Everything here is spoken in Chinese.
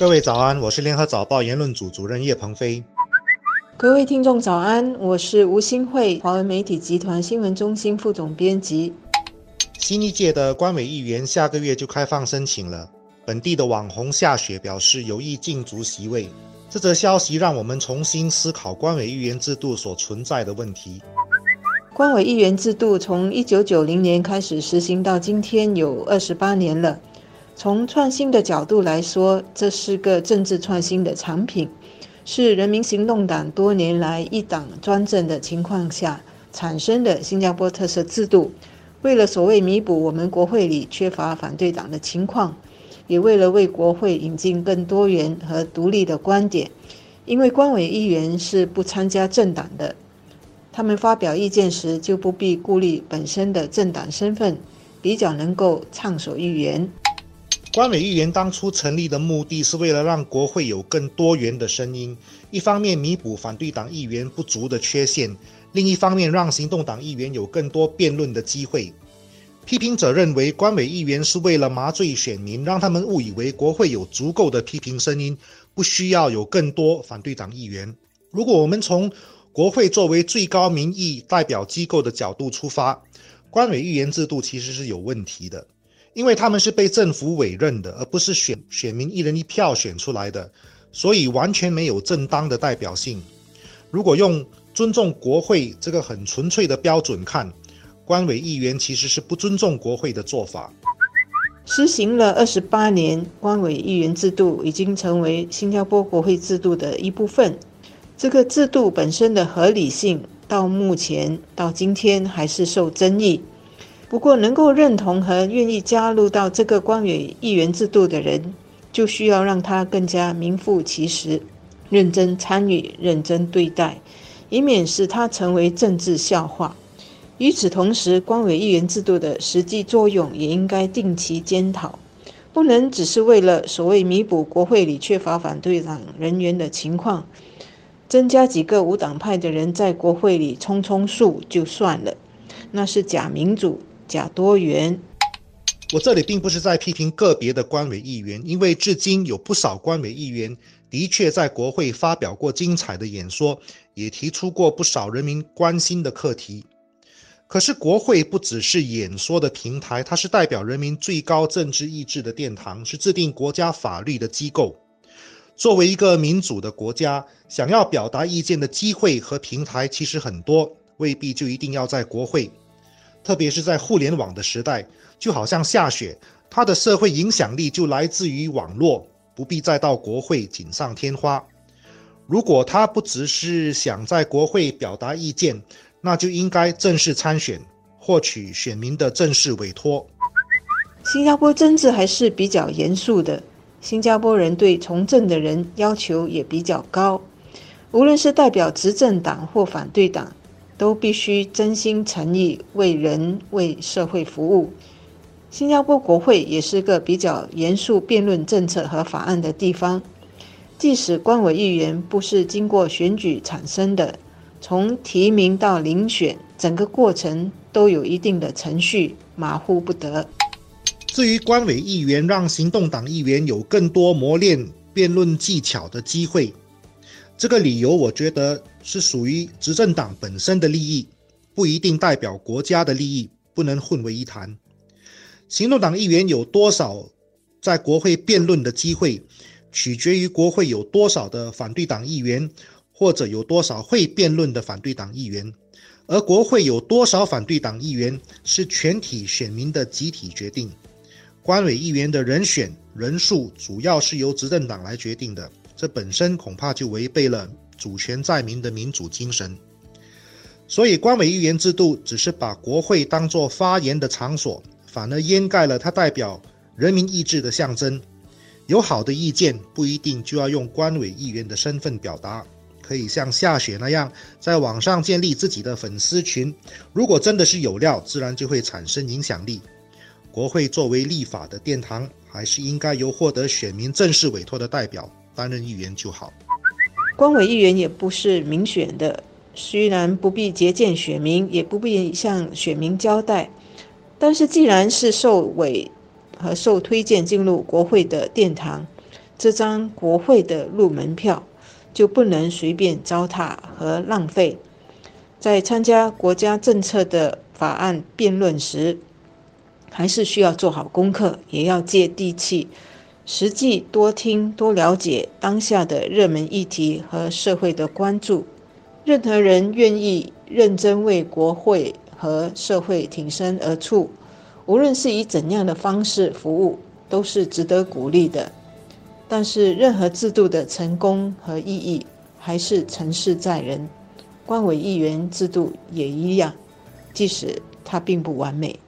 各位早安，我是联合早报言论组主任叶鹏飞。各位听众早安，我是吴新慧，华文媒体集团新闻中心副总编辑。新一届的官委议员下个月就开放申请了。本地的网红夏雪表示有意竞逐席位。这则消息让我们重新思考官委议员制度所存在的问题。官委议员制度从一九九零年开始实行到今天有二十八年了。从创新的角度来说，这是个政治创新的产品，是人民行动党多年来一党专政的情况下产生的新加坡特色制度。为了所谓弥补我们国会里缺乏反对党的情况，也为了为国会引进更多元和独立的观点，因为官委议员是不参加政党的，他们发表意见时就不必顾虑本身的政党身份，比较能够畅所欲言。官委议员当初成立的目的是为了让国会有更多元的声音，一方面弥补反对党议员不足的缺陷，另一方面让行动党议员有更多辩论的机会。批评者认为，官委议员是为了麻醉选民，让他们误以为国会有足够的批评声音，不需要有更多反对党议员。如果我们从国会作为最高民意代表机构的角度出发，官委议员制度其实是有问题的。因为他们是被政府委任的，而不是选选民一人一票选出来的，所以完全没有正当的代表性。如果用尊重国会这个很纯粹的标准看，官委议员其实是不尊重国会的做法。实行了二十八年，官委议员制度已经成为新加坡国会制度的一部分。这个制度本身的合理性，到目前到今天还是受争议。不过，能够认同和愿意加入到这个官委议员制度的人，就需要让他更加名副其实、认真参与、认真对待，以免使他成为政治笑话。与此同时，官委议员制度的实际作用也应该定期检讨，不能只是为了所谓弥补国会里缺乏反对党人员的情况，增加几个无党派的人在国会里充充数就算了，那是假民主。假多元。我这里并不是在批评个别的官委议员，因为至今有不少官委议员的确在国会发表过精彩的演说，也提出过不少人民关心的课题。可是，国会不只是演说的平台，它是代表人民最高政治意志的殿堂，是制定国家法律的机构。作为一个民主的国家，想要表达意见的机会和平台其实很多，未必就一定要在国会。特别是在互联网的时代，就好像下雪，它的社会影响力就来自于网络，不必再到国会锦上添花。如果他不只是想在国会表达意见，那就应该正式参选，获取选民的正式委托。新加坡政治还是比较严肃的，新加坡人对从政的人要求也比较高，无论是代表执政党或反对党。都必须真心诚意为人为社会服务。新加坡国会也是个比较严肃辩论政策和法案的地方。即使官委议员不是经过选举产生的，从提名到遴选，整个过程都有一定的程序，马虎不得。至于官委议员让行动党议员有更多磨练辩论技巧的机会。这个理由，我觉得是属于执政党本身的利益，不一定代表国家的利益，不能混为一谈。行动党议员有多少在国会辩论的机会，取决于国会有多少的反对党议员，或者有多少会辩论的反对党议员。而国会有多少反对党议员，是全体选民的集体决定。官委议员的人选人数，主要是由执政党来决定的。这本身恐怕就违背了主权在民的民主精神，所以官委议员制度只是把国会当作发言的场所，反而掩盖了它代表人民意志的象征。有好的意见不一定就要用官委议员的身份表达，可以像夏雪那样在网上建立自己的粉丝群。如果真的是有料，自然就会产生影响力。国会作为立法的殿堂，还是应该由获得选民正式委托的代表。担任议员就好。官委议员也不是民选的，虽然不必接见选民，也不必向选民交代，但是既然是受委和受推荐进入国会的殿堂，这张国会的入门票就不能随便糟蹋和浪费。在参加国家政策的法案辩论时，还是需要做好功课，也要接地气，实际多听多了解当下的热门议题和社会的关注。任何人愿意认真为国会和社会挺身而出，无论是以怎样的方式服务，都是值得鼓励的。但是，任何制度的成功和意义，还是成事在人。官委议员制度也一样，即使它并不完美。